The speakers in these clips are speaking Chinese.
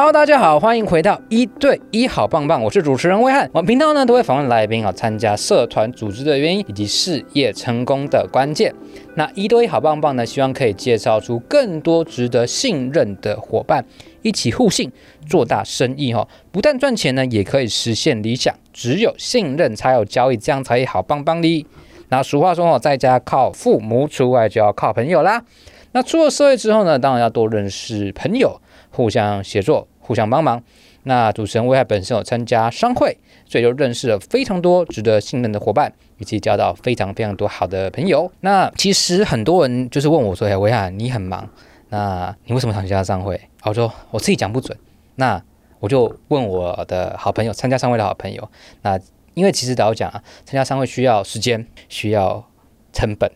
Hello，大家好，欢迎回到一对一好棒棒，我是主持人威汉。我们频道呢都会访问来宾啊，参加社团组织的原因以及事业成功的关键。那一对一好棒棒呢，希望可以介绍出更多值得信任的伙伴，一起互信做大生意哈。不但赚钱呢，也可以实现理想。只有信任才有交易，这样才好棒棒的。那俗话说哦，在家靠父母，出外就要靠朋友啦。那出了社会之后呢，当然要多认识朋友。互相协作，互相帮忙。那主持人威海本身有参加商会，所以就认识了非常多值得信任的伙伴，以及交到非常非常多好的朋友。那其实很多人就是问我说：“哎，威海，你很忙，那你为什么参加商会？”我说：“我自己讲不准。”那我就问我的好朋友，参加商会的好朋友。那因为其实老实讲啊，参加商会需要时间，需要成本。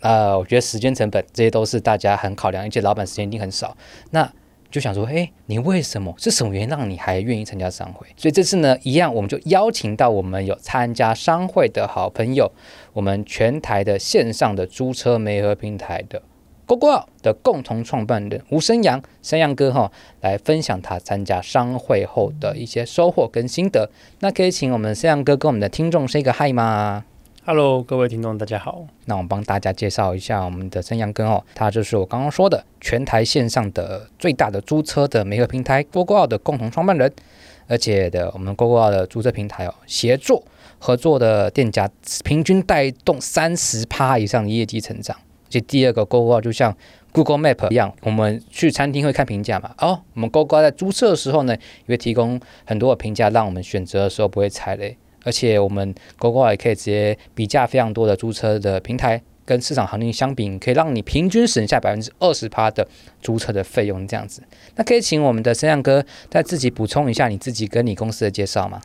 呃，我觉得时间成本这些都是大家很考量，而且老板时间一定很少。那就想说，哎，你为什么是什么原因让你还愿意参加商会？所以这次呢，一样我们就邀请到我们有参加商会的好朋友，我们全台的线上的租车媒合平台的 GoGo 的共同创办人吴生阳，生阳哥哈，来分享他参加商会后的一些收获跟心得。那可以请我们生阳哥跟我们的听众 say 个 hi 吗？Hello，各位听众，大家好。那我帮大家介绍一下我们的升阳根哦，他就是我刚刚说的全台线上的最大的租车的媒合平台 GoGo 奥的共同创办人，而且的我们 GoGo 奥的租车平台哦，协作合作的店家平均带动三十趴以上的业绩成长。而且第二个 GoGo 奥就像 Google Map 一样，我们去餐厅会看评价嘛，哦，我们 GoGo 在租车的时候呢，也会提供很多的评价，让我们选择的时候不会踩雷。而且我们 GoGo 也可以直接比价非常多的租车的平台，跟市场行情相比，可以让你平均省下百分之二十趴的租车的费用，这样子。那可以请我们的升阳哥再自己补充一下你自己跟你公司的介绍吗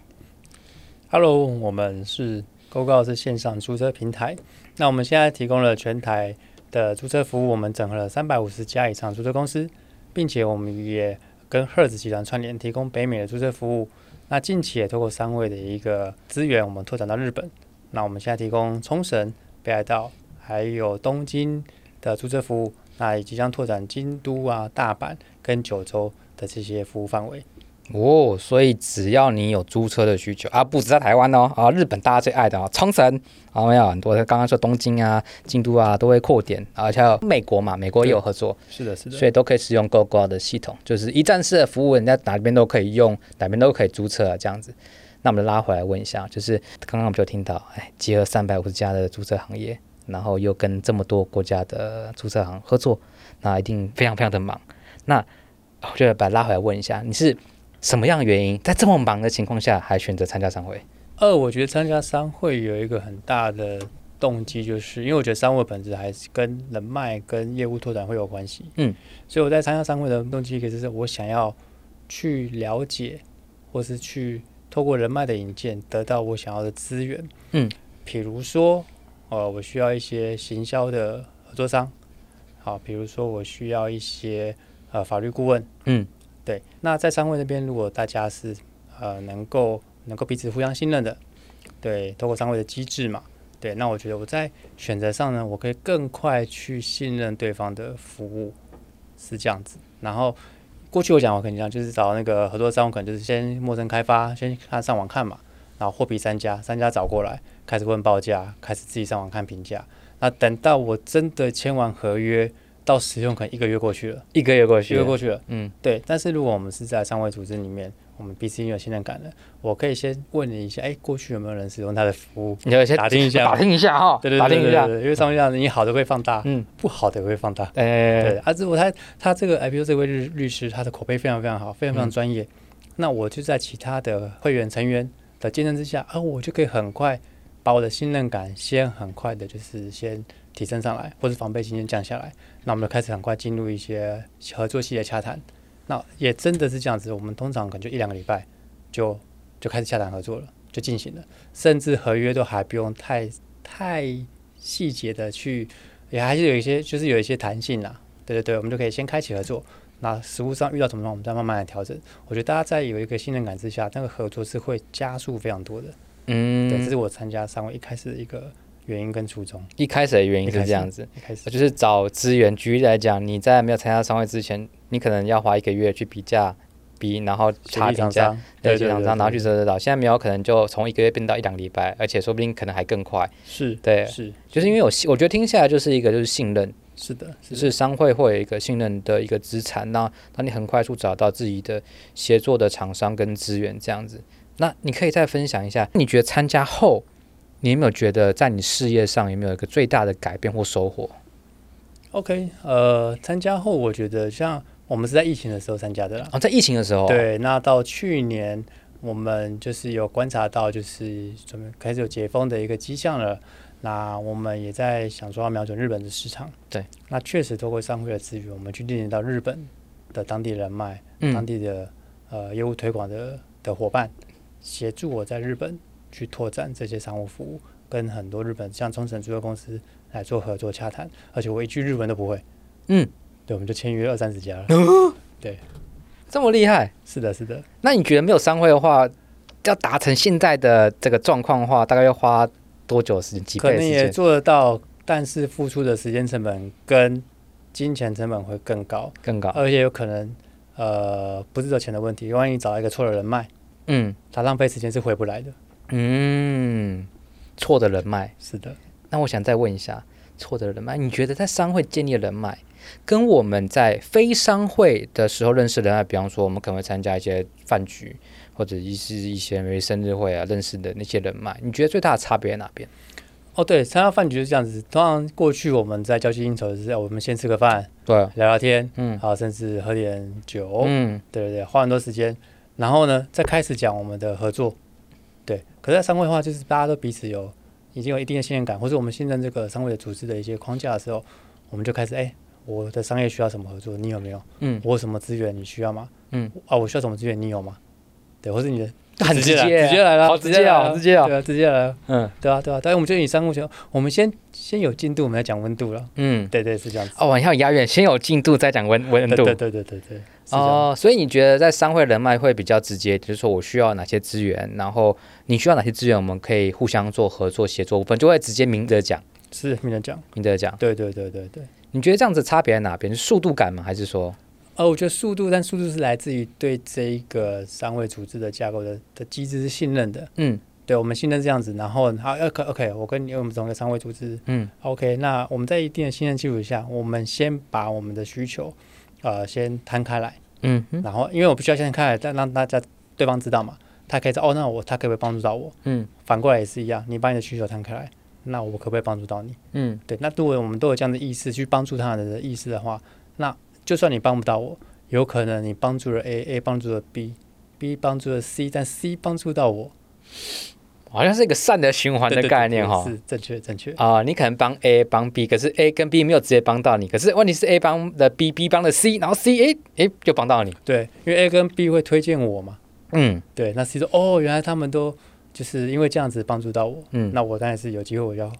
？Hello，我们是 GoGo 是线上租车平台。那我们现在提供了全台的租车服务，我们整合了三百五十家以上租车公司，并且我们也跟 Hertz 集团串联，提供北美的租车服务。那近期也透过三位的一个资源，我们拓展到日本。那我们现在提供冲绳、北海道还有东京的租车服务，那也即将拓展京都啊、大阪跟九州的这些服务范围。哦，所以只要你有租车的需求啊，不止在台湾哦，啊，日本大家最爱的啊，冲绳啊，没有很多，刚刚说东京啊、京都啊，都会扩点，而且有美国嘛，美国也有合作，是的，是的，所以都可以使用 Google 的系统，就是一站式的服务，人家哪边都可以用，哪边都可以租车啊，这样子。那我们拉回来问一下，就是刚刚我们就听到，哎，结合三百五十家的租车行业，然后又跟这么多国家的租车行合作，那一定非常非常的忙。那我就把它拉回来问一下，你是？什么样的原因，在这么忙的情况下，还选择参加商会？二，我觉得参加商会有一个很大的动机，就是因为我觉得商会本质还是跟人脉、跟业务拓展会有关系。嗯，所以我在参加商会的动机，一个就是我想要去了解，或是去透过人脉的引荐，得到我想要的资源。嗯，比如说，呃，我需要一些行销的合作商，好，比如说我需要一些呃法律顾问。嗯。对，那在商会那边，如果大家是呃能够能够彼此互相信任的，对，透过商会的机制嘛，对，那我觉得我在选择上呢，我可以更快去信任对方的服务，是这样子。然后过去我讲我肯定讲，就是找那个合作商，我可能就是先陌生开发，先看上网看嘛，然后货比三家，三家找过来，开始问报价，开始自己上网看评价。那等到我真的签完合约。到使用可能一个月过去了，一个月过去，一个月过去了。嗯，对。但是如果我们是在商会组织里面，我们彼此有信任感的，我可以先问你一下，哎，过去有没有人使用他的服务？你要先打听一下，打听一下哈。对对对，打听一下，因为商会这样，你好的会放大，嗯，不好的也会放大。哎，对。啊，如果他他这个，哎，比如这位律律师，他的口碑非常非常好，非常非常专业，那我就在其他的会员成员的见证之下，啊，我就可以很快把我的信任感先很快的，就是先。提升上来，或是防备心先降下来，那我们就开始很快进入一些合作系列洽谈。那也真的是这样子，我们通常可能就一两个礼拜就就开始洽谈合作了，就进行了，甚至合约都还不用太太细节的去，也还是有一些就是有一些弹性啦。对对对，我们就可以先开启合作。那实务上遇到什么状况，我们再慢慢来调整。我觉得大家在有一个信任感之下，那个合作是会加速非常多的。嗯，对，这是我参加三位一开始的一个。原因跟初衷，一开始的原因是这样子，一开始就是找资源。举例来讲，你在没有参加商会之前，你可能要花一个月去比价比然后差评价，对，协商商，然后去得得到。现在没有可能就从一个月变到一两礼拜，而且说不定可能还更快。是，对，是，就是因为我我觉得听下来就是一个就是信任。是的，是，是商会会有一个信任的一个资产，那当你很快速找到自己的协作的厂商跟资源这样子。那你可以再分享一下，你觉得参加后，你有没有觉得在你事业上有没有一个最大的改变或收获？OK，呃，参加后我觉得像我们是在疫情的时候参加的啦。哦，在疫情的时候。对，那到去年我们就是有观察到，就是准备开始有解封的一个迹象了。那我们也在想说要瞄准日本的市场，对。那确实透过商会的资源，我们去链接到日本的当地人脉、嗯、当地的呃业务推广的的伙伴，协助我在日本去拓展这些商务服务，跟很多日本像中诚租车公司来做合作洽谈，而且我一句日文都不会，嗯，对，我们就签约二三十家了，哦、对，这么厉害，是的，是的。那你觉得没有商会的话，要达成现在的这个状况的话，大概要花？多久时间？几倍时间？可能也做得到，但是付出的时间成本跟金钱成本会更高，更高，而且有可能，呃，不是这钱的问题。万一找一个错的人脉，嗯，他浪费时间是回不来的。嗯，错的人脉是的。那我想再问一下，错的人脉，你觉得在商会建立的人脉，跟我们在非商会的时候认识人脉，比方说我们可能会参加一些饭局。或者一是一些没生日会啊认识的那些人脉，你觉得最大的差别在哪边？哦，对，参加饭局是这样子。通常过去我们在交际应酬的时候，我们先吃个饭，对，聊聊天，嗯，好，甚至喝点酒，嗯，对对对，花很多时间，然后呢，再开始讲我们的合作。对，可是在商会的话，就是大家都彼此有已经有一定的信任感，或是我们信任这个商会的组织的一些框架的时候，我们就开始，哎，我的商业需要什么合作，你有没有？嗯，我有什么资源，你需要吗？嗯，啊，我需要什么资源，你有吗？对，或是你的 很直接，直接来了，好直接啊，好直接啊，对啊，直接来了，嗯，对啊，对啊，但是我们就以商务先，我们先先有进度，我们再讲温度了，嗯，对对是这样子。哦，往下押韵，先有进度再讲温温度，对对对对对。哦，所以你觉得在商会人脉会比较直接，就是说我需要哪些资源，然后你需要哪些资源，我们可以互相做合作协作部分，就会直接明着讲，是明着讲，明着讲，对对对对对。你觉得这样子差别在哪边？是速度感吗？还是说？呃，我觉得速度，但速度是来自于对这一个商会组织的架构的的机制是信任的。嗯，对，我们信任这样子，然后好，OK OK，我跟你我们同一个商会组织，嗯，OK，那我们在一定的信任基础下，我们先把我们的需求，呃，先摊开来，嗯，然后因为我不需要先摊开来，但让大家对方知道嘛，他可以知道哦，那我他可不可以帮助到我？嗯，反过来也是一样，你把你的需求摊开来，那我可不可以帮助到你？嗯，对，那如果我们都有这样的意识去帮助他人的意识的话，那就算你帮不到我。有可能你帮助了 A，A 帮助了 B，B 帮助了 C，但 C 帮助到我，好像是一个善的循环的概念哈。是正确正确啊，你可能帮 A 帮 B，可是 A 跟 B 没有直接帮到你，可是问题是 A 帮的 B，B 帮的 C，然后 C 哎哎就帮到你。对，因为 A 跟 B 会推荐我嘛。嗯，对，那 C 说哦，原来他们都就是因为这样子帮助到我。嗯，那我当然是有机会我要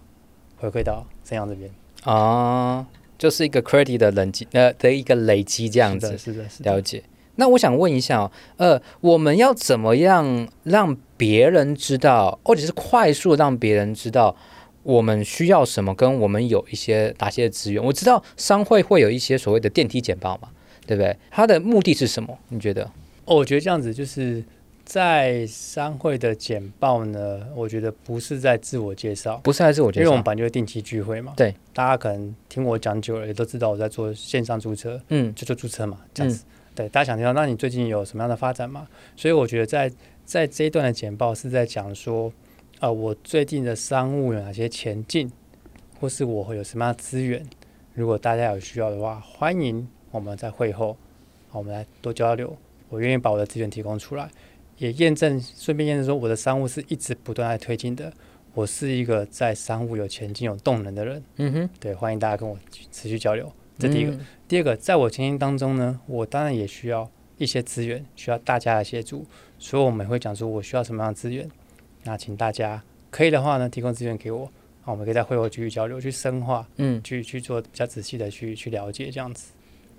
回馈到沈阳这边啊。就是一个 credit 的累积，呃的一个累积这样子，是的，是的，了解。那我想问一下哦，呃，我们要怎么样让别人知道，或者是快速让别人知道我们需要什么，跟我们有一些哪些资源？我知道商会会有一些所谓的电梯简报嘛，对不对？它的目的是什么？你觉得？哦，我觉得这样子就是。在商会的简报呢，我觉得不是在自我介绍，不是在自我介绍，因为我们本来就会定期聚会嘛。对，大家可能听我讲久了，也都知道我在做线上注册，嗯，就做注册嘛，这样子。嗯、对，大家想知道，那你最近有什么样的发展吗？所以我觉得在在这一段的简报是在讲说，呃，我最近的商务有哪些前进，或是我会有什么样的资源，如果大家有需要的话，欢迎我们在会后，我们来多交流，我愿意把我的资源提供出来。也验证，顺便验证说，我的商务是一直不断在推进的。我是一个在商务有前进、有动能的人。嗯哼，对，欢迎大家跟我持续交流。这第一个，嗯、第二个，在我经营当中呢，我当然也需要一些资源，需要大家的协助。所以我们会讲说，我需要什么样的资源？那请大家可以的话呢，提供资源给我。好，我们可以在会后继续交流，去深化，嗯，去去做比较仔细的去去了解这样子。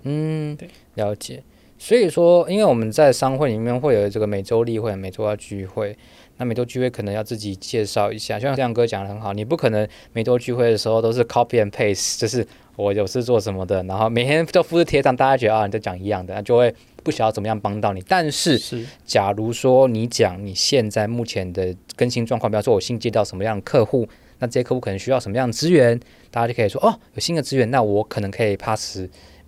嗯，对，了解。所以说，因为我们在商会里面会有这个每周例会，每周要聚会。那每周聚会可能要自己介绍一下，就像这样哥讲的很好，你不可能每周聚会的时候都是 copy and paste，就是我有事做什么的，然后每天都复制贴上，大家觉得啊你在讲一样的，那就会不晓得怎么样帮到你。但是，是假如说你讲你现在目前的更新状况，比方说我新接到什么样的客户，那这些客户可能需要什么样的资源，大家就可以说哦，有新的资源，那我可能可以 pass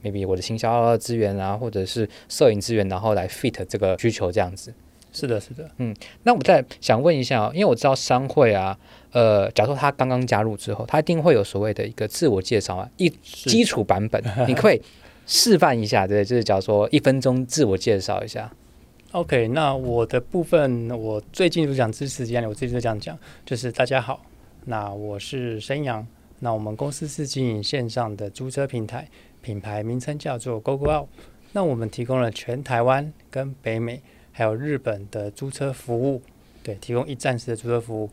maybe 我的行销资源啊，或者是摄影资源，然后来 fit 这个需求这样子。是的，是的，嗯，那我再想问一下，因为我知道商会啊，呃，假如说他刚刚加入之后，他一定会有所谓的一个自我介绍啊，一基础版本，你可以示范一下，对，就是假如说一分钟自我介绍一下。OK，那我的部分，我最近就讲知识这样，我最近就这样讲，就是大家好，那我是申阳，那我们公司是经营线上的租车平台，品牌名称叫做 GoGoOut，那我们提供了全台湾跟北美。还有日本的租车服务，对，提供一站式的租车服务。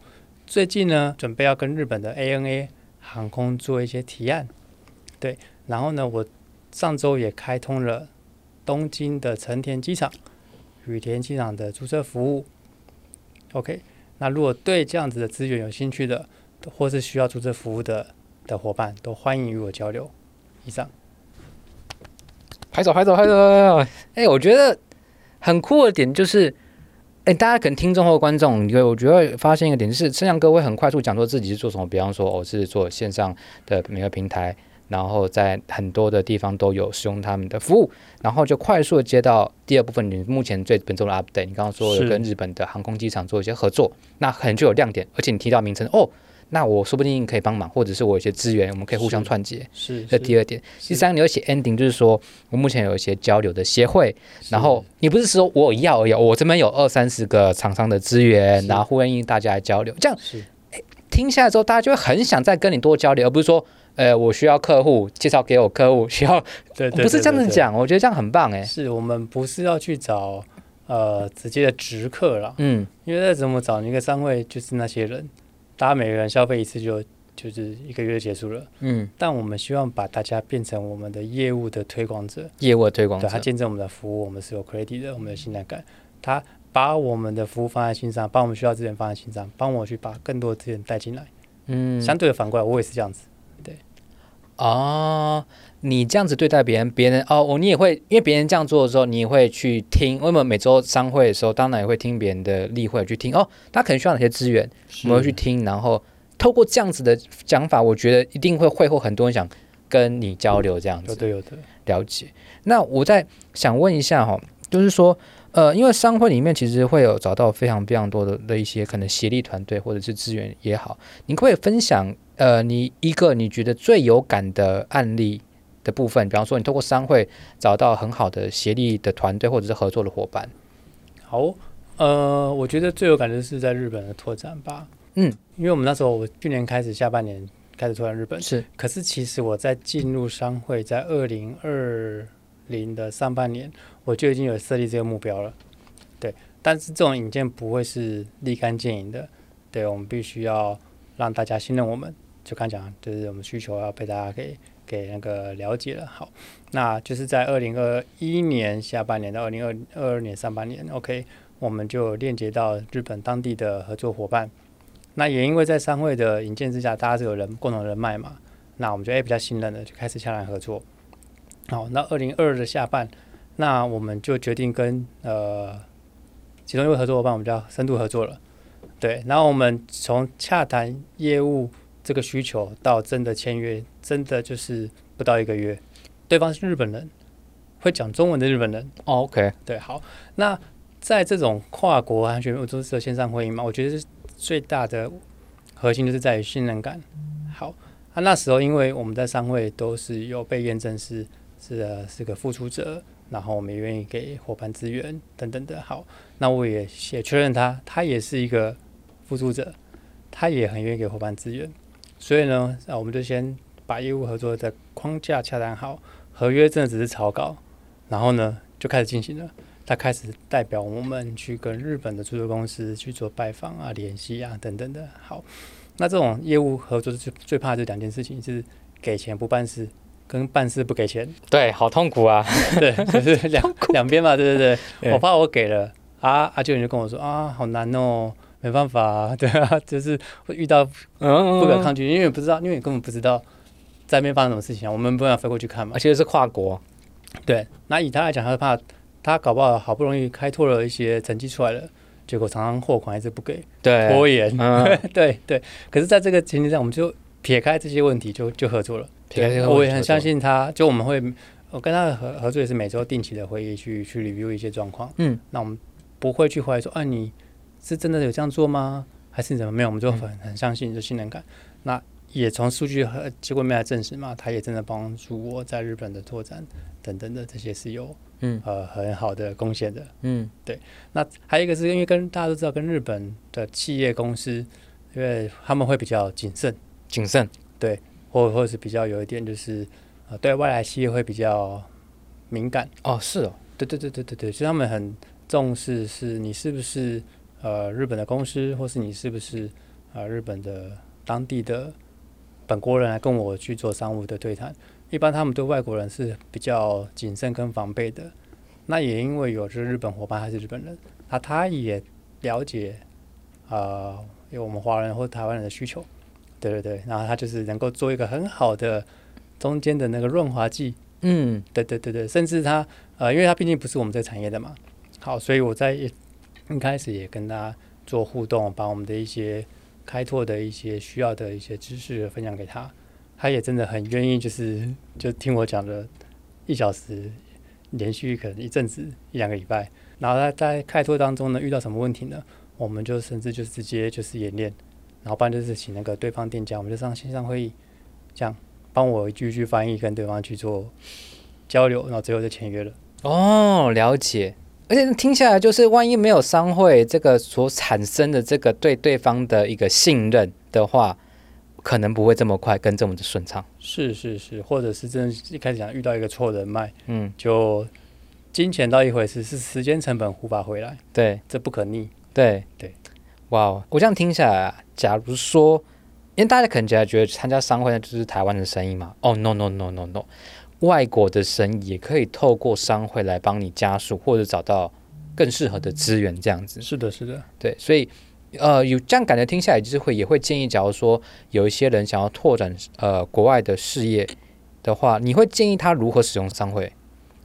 最近呢，准备要跟日本的 ANA 航空做一些提案，对。然后呢，我上周也开通了东京的成田机场、羽田机场的租车服务。OK，那如果对这样子的资源有兴趣的，或是需要租车服务的的伙伴，都欢迎与我交流。以上，拍手，拍手，拍手！哎，我觉得。很酷的点就是，哎，大家可能听众或观众，你会我觉得发现一个点，就是申阳哥会很快速讲说自己是做什么。比方说，我是做线上的每个平台，然后在很多的地方都有使用他们的服务，然后就快速的接到第二部分，你目前最本周的 update。你刚刚说有跟日本的航空机场做一些合作，那可能就有亮点，而且你提到名称哦。那我说不定可以帮忙，或者是我有些资源，我们可以互相串接。是，这第二点。第三，你要写 ending，就是说我目前有一些交流的协会，然后你不是说我要而已，我这边有二三十个厂商的资源，然后欢迎大家来交流。这样，诶，听下来之后，大家就会很想再跟你多交流，而不是说，呃，我需要客户介绍给我客户，需要，对，不是这样子讲。我觉得这样很棒，诶，是我们不是要去找呃直接的直客了，嗯，因为再怎么找一个商会，就是那些人。大家每个人消费一次就就是一个月就结束了，嗯，但我们希望把大家变成我们的业务的推广者，业务的推广者，对，他见证我们的服务，我们是有 credit 的，我们有信赖感，他把我们的服务放在心上，把我们需要资源放在心上，帮我去把更多资源带进来，嗯，相对的反过来，我也是这样子，对，哦，你这样子对待别人，别人哦，我你也会，因为别人这样做的时候，你也会去听，为我们每周商会的时候，当然也会听别人的例会去听，哦，他可能需要哪些资源。我们会去听，然后透过这样子的讲法，我觉得一定会会后很多人想跟你交流，这样子。有的有的了解。那我再想问一下哈，就是说，呃，因为商会里面其实会有找到非常非常多的的一些可能协力团队或者是资源也好，你可以分享呃，你一个你觉得最有感的案例的部分？比方说，你通过商会找到很好的协力的团队或者是合作的伙伴。好。呃，我觉得最有感的是在日本的拓展吧。嗯，因为我们那时候，我去年开始下半年开始拓展日本，是。可是其实我在进入商会，在二零二零的上半年，我就已经有设立这个目标了。对，但是这种引荐不会是立竿见影的。对，我们必须要让大家信任我们。就刚讲，就是我们需求要被大家给给那个了解了。好，那就是在二零二一年下半年到二零二二二年上半年，OK。我们就链接到日本当地的合作伙伴，那也因为在商会的引荐之下，大家是有人共同人脉嘛，那我们就诶比较信任的，就开始洽谈合作。好，那二零二二的下半，那我们就决定跟呃其中一位合作伙伴，我们就要深度合作了。对，然后我们从洽谈业务这个需求到真的签约，真的就是不到一个月。对方是日本人，会讲中文的日本人。哦，OK，对，好，那。在这种跨国安全，我都是线上会议嘛，我觉得是最大的核心就是在于信任感。好，啊，那时候因为我们在商会都是有被验证是是是个付出者，然后我们愿意给伙伴资源等等的。好，那我也也确认他，他也是一个付出者，他也很愿意给伙伴资源。所以呢，那我们就先把业务合作的框架洽谈好，合约真的只是草稿，然后呢就开始进行了。他开始代表我们去跟日本的出租公司去做拜访啊、联系啊等等的。好，那这种业务合作最最怕这两件事情，就是给钱不办事，跟办事不给钱。对，好痛苦啊！对，就是两两边嘛，对对对。我怕我给了啊，阿舅你就跟我说啊，好难哦，没办法啊，对啊，就是会遇到不可抗拒，因为不知道，因为你根本不知道在那边发生什么事情啊，我们不能飞过去看嘛，而且是跨国。对，那以他来讲，他是怕。他搞不好好不容易开拓了一些成绩出来了，结果常常货款还是不给，对，拖延，嗯、对对。可是，在这个前提上，我们就撇开这些问题就，就就合作了。我也很相信他，就我们会，我跟他的合合作也是每周定期的会议去去 review 一些状况。嗯，那我们不会去怀疑说，啊，你是真的有这样做吗？还是怎么没有？我们就很很相信这信任感。那也从数据和结果面来证实嘛，他也真的帮助我在日本的拓展等等的这些是有嗯呃很好的贡献的。嗯，对。那还有一个是因为跟大家都知道，跟日本的企业公司，因为他们会比较谨慎，谨慎，对，或或者是比较有一点就是呃对外来企业会比较敏感。哦，是哦，对对对对对对，所以他们很重视是你是不是。呃，日本的公司，或是你是不是呃日本的当地的本国人来跟我去做商务的对谈？一般他们对外国人是比较谨慎跟防备的。那也因为有这日本伙伴，还是日本人，那他也了解呃有我们华人或台湾人的需求，对对对，然后他就是能够做一个很好的中间的那个润滑剂。嗯，对对对对，甚至他呃，因为他毕竟不是我们这个产业的嘛，好，所以我在。一开始也跟他做互动，把我们的一些开拓的一些需要的一些知识分享给他，他也真的很愿意，就是就听我讲了一小时，连续可能一阵子一两个礼拜，然后他在开拓当中呢遇到什么问题呢？我们就甚至就直接就是演练，然后不然就是请那个对方店家，我们就上线上会议，这样帮我一句一句翻译跟对方去做交流，然后最后就签约了。哦，了解。而且听下来，就是万一没有商会这个所产生的这个对对方的一个信任的话，可能不会这么快跟这么的顺畅。是是是，或者是真的一开始想遇到一个错人脉，嗯，就金钱到一回事，是时间成本无法回来。对，这不可逆。对对，哇，wow, 我这样听下来啊，假如说，因为大家可能觉得参加商会那就是台湾的生意嘛？哦、oh,，no no no no no。外国的生意也可以透过商会来帮你加速，或者找到更适合的资源，这样子。是的，是的，对，所以呃，有这样感觉听下来，就是会也会建议，假如说有一些人想要拓展呃国外的事业的话，你会建议他如何使用商会？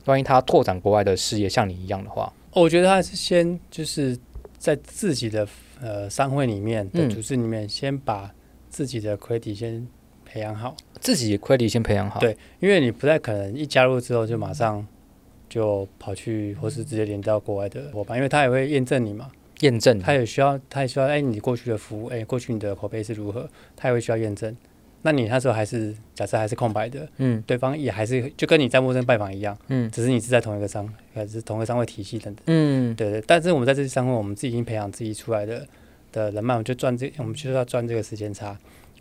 万一他拓展国外的事业像你一样的话，我觉得他是先就是在自己的呃商会里面的组织里面，先把自己的 credit 先。培养好自己，credit 先培养好。对，因为你不太可能一加入之后就马上就跑去，或是直接连到国外的伙伴，因为他也会验证你嘛。验证，他也需要，他也需要，哎，你过去的服务，哎，过去你的口碑是如何，他也会需要验证。那你那时候还是假设还是空白的，嗯，对方也还是就跟你在陌生拜访一样，嗯，只是你是在同一个商，还是同一个商会体系等等，嗯，对对。但是我们在这些商会，我们自己已经培养自己出来的的人脉，我们就赚这，我们就是要赚这个时间差。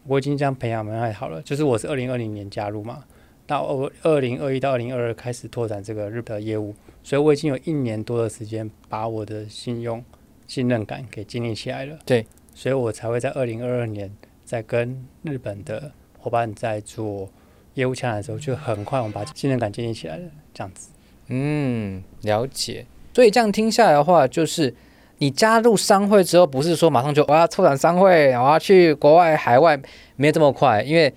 我已经这样培养蛮还好了，就是我是二零二零年加入嘛，到二二零二一到二零二二开始拓展这个日本的业务，所以我已经有一年多的时间把我的信用信任感给建立起来了。对，所以我才会在二零二二年在跟日本的伙伴在做业务洽谈的时候，就很快我们把信任感建立起来了。这样子，嗯，了解。所以这样听下来的话，就是。你加入商会之后，不是说马上就我要拓展商会，我要去国外海外，没这么快，因为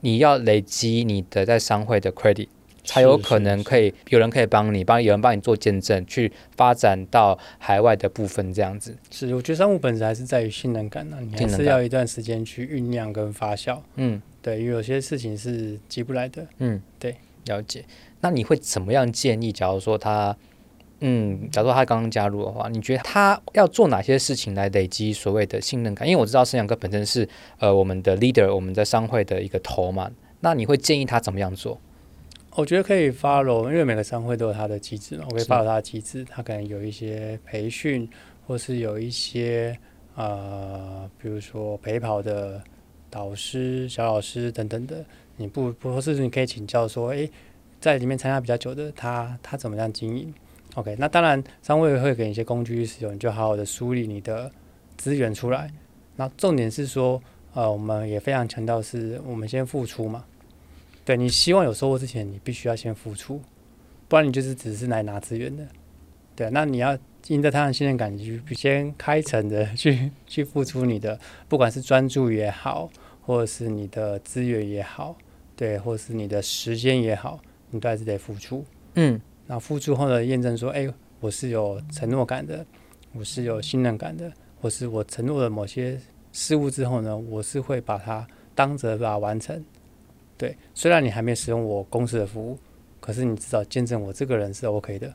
你要累积你的在商会的 credit，才有可能可以有人可以帮你，帮有人帮你做见证，去发展到海外的部分这样子。是，我觉得商务本质还是在于信任感呢、啊，你还是要一段时间去酝酿跟发酵。嗯，对，因为有些事情是急不来的。嗯，对，了解。那你会怎么样建议？假如说他。嗯，假如说他刚刚加入的话，你觉得他要做哪些事情来累积所谓的信任感？因为我知道盛阳哥本身是呃我们的 leader，我们在商会的一个头嘛。那你会建议他怎么样做？我觉得可以 follow，因为每个商会都有它的机制嘛，我可以 follow 他的机制。它可能有一些培训，或是有一些呃，比如说陪跑的导师、小老师等等的。你不不，或是你可以请教说，诶，在里面参加比较久的他，他怎么样经营？OK，那当然，商会会给你一些工具使用，你就好好的梳理你的资源出来。那重点是说，呃，我们也非常强调是，我们先付出嘛。对，你希望有收获之前，你必须要先付出，不然你就是只是来拿资源的。对，那你要赢得他的信任感，你就先开诚的去去付出你的，不管是专注也好，或者是你的资源也好，对，或者是你的时间也好，你都还是得付出。嗯。那付出后的验证说，哎，我是有承诺感的，我是有信任感的，或是我承诺了某些事物之后呢，我是会把它当责把它完成。对，虽然你还没使用我公司的服务，可是你至少见证我这个人是 OK 的。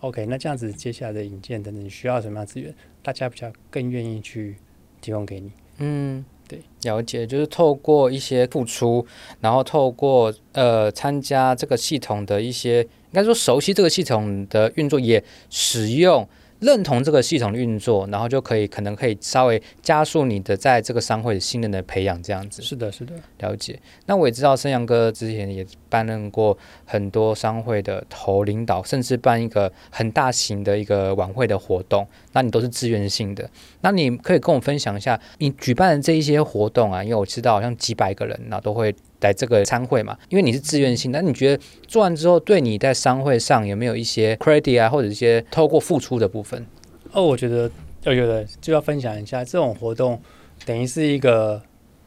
OK，那这样子接下来的引荐等等，你需要什么样资源，大家比较更愿意去提供给你。嗯。对，了解，就是透过一些付出，然后透过呃参加这个系统的一些，应该说熟悉这个系统的运作，也使用。认同这个系统的运作，然后就可以可能可以稍微加速你的在这个商会的信任的培养，这样子。是的，是的，了解。那我也知道生阳哥之前也担任过很多商会的头领导，甚至办一个很大型的一个晚会的活动，那你都是自愿性的。那你可以跟我分享一下，你举办的这一些活动啊，因为我知道好像几百个人，那都会。来这个参会嘛，因为你是自愿性，那你觉得做完之后，对你在商会上有没有一些 credit 啊，或者一些透过付出的部分？哦，我觉得我觉得就要分享一下，这种活动等于是一个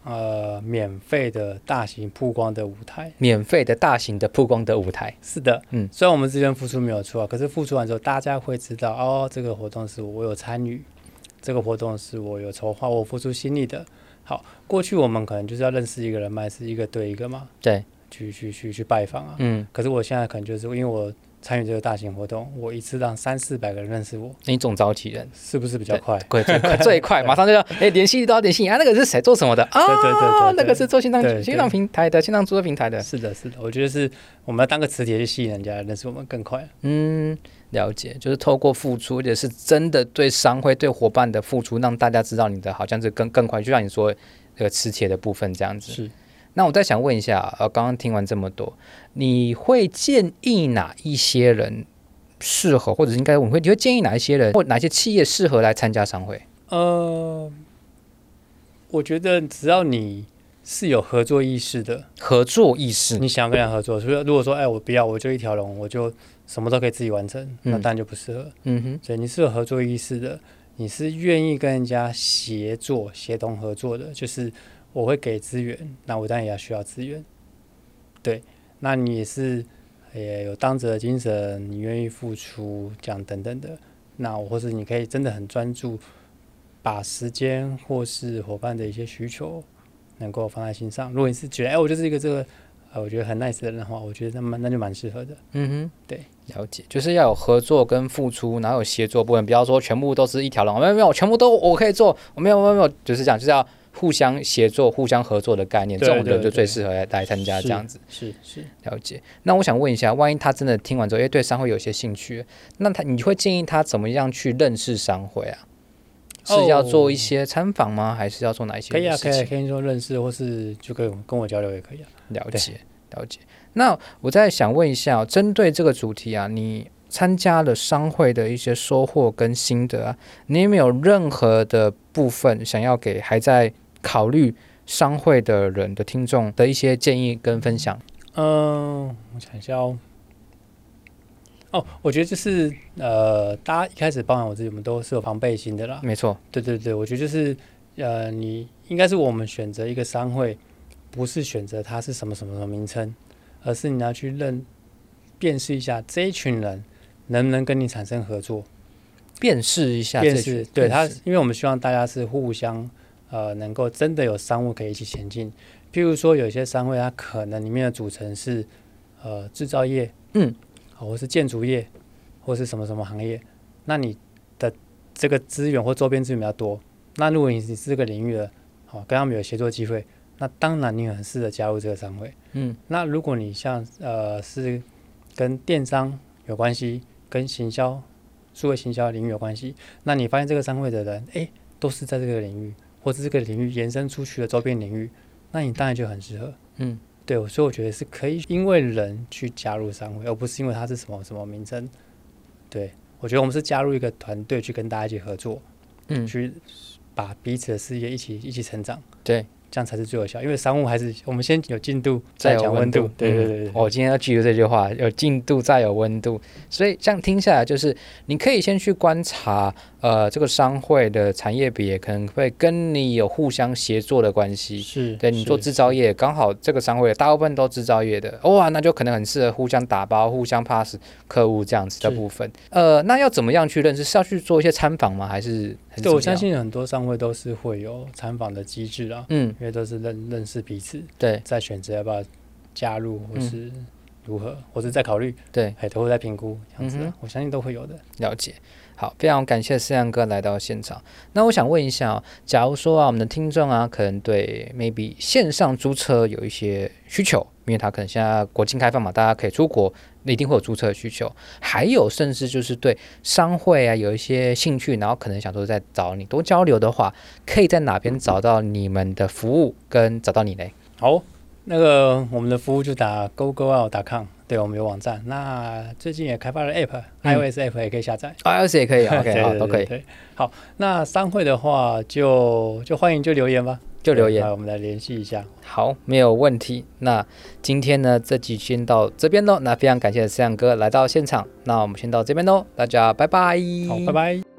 呃免费的大型曝光的舞台，免费的大型的曝光的舞台。是的，嗯，虽然我们之前付出没有错，可是付出完之后，大家会知道哦，这个活动是我有参与，这个活动是我有筹划，我付出心力的。好，过去我们可能就是要认识一个人脉，是一个对一个嘛，对，去去去去拜访啊，嗯，可是我现在可能就是因为我参与这个大型活动，我一次让三四百个人认识我，你总召集人。是不是比较快？快，最快最快，马上就要哎联系到联系啊，那个是谁做什么的？啊？对对对对，那个是做新浪新浪平台的新浪组织平台的，是的，是的，我觉得是我们要当个磁铁去吸引人家认识我们更快，嗯。了解，就是透过付出，也是真的对商会、对伙伴的付出，让大家知道你的好像是更更快。就像你说那个磁铁的部分这样子。是。那我再想问一下，呃，刚刚听完这么多，你会建议哪一些人适合，或者是应该我会你会建议哪一些人或哪些企业适合来参加商会？呃，我觉得只要你是有合作意识的，合作意识，你想要跟人合作，所以如果说，哎，我不要，我就一条龙，我就。什么都可以自己完成，那当然就不适合。嗯哼，所以你是有合作意识的，你是愿意跟人家协作、协同合作的，就是我会给资源，那我当然也要需要资源。对，那你也是也有当责的精神，你愿意付出，这样等等的。那我或是你可以真的很专注，把时间或是伙伴的一些需求能够放在心上。如果你是觉得，哎，我就是一个这个。我觉得很 nice 的人的话，我觉得那蛮那就蛮适合的。嗯哼，对，了解，就是要有合作跟付出，然后有协作部分，不要说全部都是一条龙，没有没有，全部都我可以做，我没有没有没有，就是讲就是要互相协作、互相合作的概念，这种人就最适合来来参加这样子。是是，是，了解。那我想问一下，万一他真的听完之后，哎，对商会有些兴趣，那他你会建议他怎么样去认识商会啊？是要做一些参访吗？还是要做哪一些？可以啊，可以可以说认识，或是就跟跟我交流也可以啊。了解。了解，那我再想问一下，针对这个主题啊，你参加了商会的一些收获跟心得啊，你有没有任何的部分想要给还在考虑商会的人的听众的一些建议跟分享？嗯，我想一下哦。哦，我觉得就是呃，大家一开始包含我自己，我们都是有防备心的啦。没错，对对对，我觉得就是呃，你应该是我们选择一个商会。不是选择它是什么什么什么名称，而是你要去认辨识一下这一群人能不能跟你产生合作，辨识一下，辨识对他，因为我们希望大家是互相呃能够真的有商务可以一起前进。譬如说有些商会它可能里面的组成是呃制造业，嗯，或是建筑业，或是什么什么行业，那你的这个资源或周边资源比较多，那如果你是这个领域的，好跟他们有协作机会。那当然，你很适合加入这个商会。嗯，那如果你像呃是跟电商有关系，跟行销、数位行销领域有关系，那你发现这个商会的人，哎，都是在这个领域，或者这个领域延伸出去的周边领域，那你当然就很适合。嗯，对，所以我觉得是可以因为人去加入商会，而不是因为它是什么什么名称。对，我觉得我们是加入一个团队去跟大家一起合作，嗯，去把彼此的事业一起一起成长。对。这样才是最有效，因为商务还是我们先有进度再有温度。对对对，我今天要记住这句话，有进度再有温度。所以这样听下来，就是你可以先去观察，呃，这个商会的产业别可能会跟你有互相协作的关系。是，对你做制造业，刚好这个商会大部分都制造业的，哇，那就可能很适合互相打包、互相 pass 客户这样子的部分。呃，那要怎么样去认识？是要去做一些参访吗？还是？对，我相信很多商会都是会有参访的机制啊，嗯，因为都是认认识彼此，对，再选择要不要加入或是如何，嗯、或是再考虑，对，还都会在评估这样子，嗯、我相信都会有的。了解，好，非常感谢思亮哥来到现场。那我想问一下，假如说啊，我们的听众啊，可能对 maybe 线上租车有一些需求，因为他可能现在国境开放嘛，大家可以出国。那一定会有租车的需求，还有甚至就是对商会啊有一些兴趣，然后可能想说再找你多交流的话，可以在哪边找到你们的服务跟找到你呢？好，那个我们的服务就打 gogoout.com，对，我们有网站。那最近也开发了 app，iOS、嗯、app 也可以下载，iOS 也可以，OK，好，都可以。对，好，那商会的话就就欢迎就留言吧。就留言，我们来联系一下。好，没有问题。那今天呢，这集先到这边喽。那非常感谢思阳哥来到现场。那我们先到这边喽，大家拜拜。好，拜拜。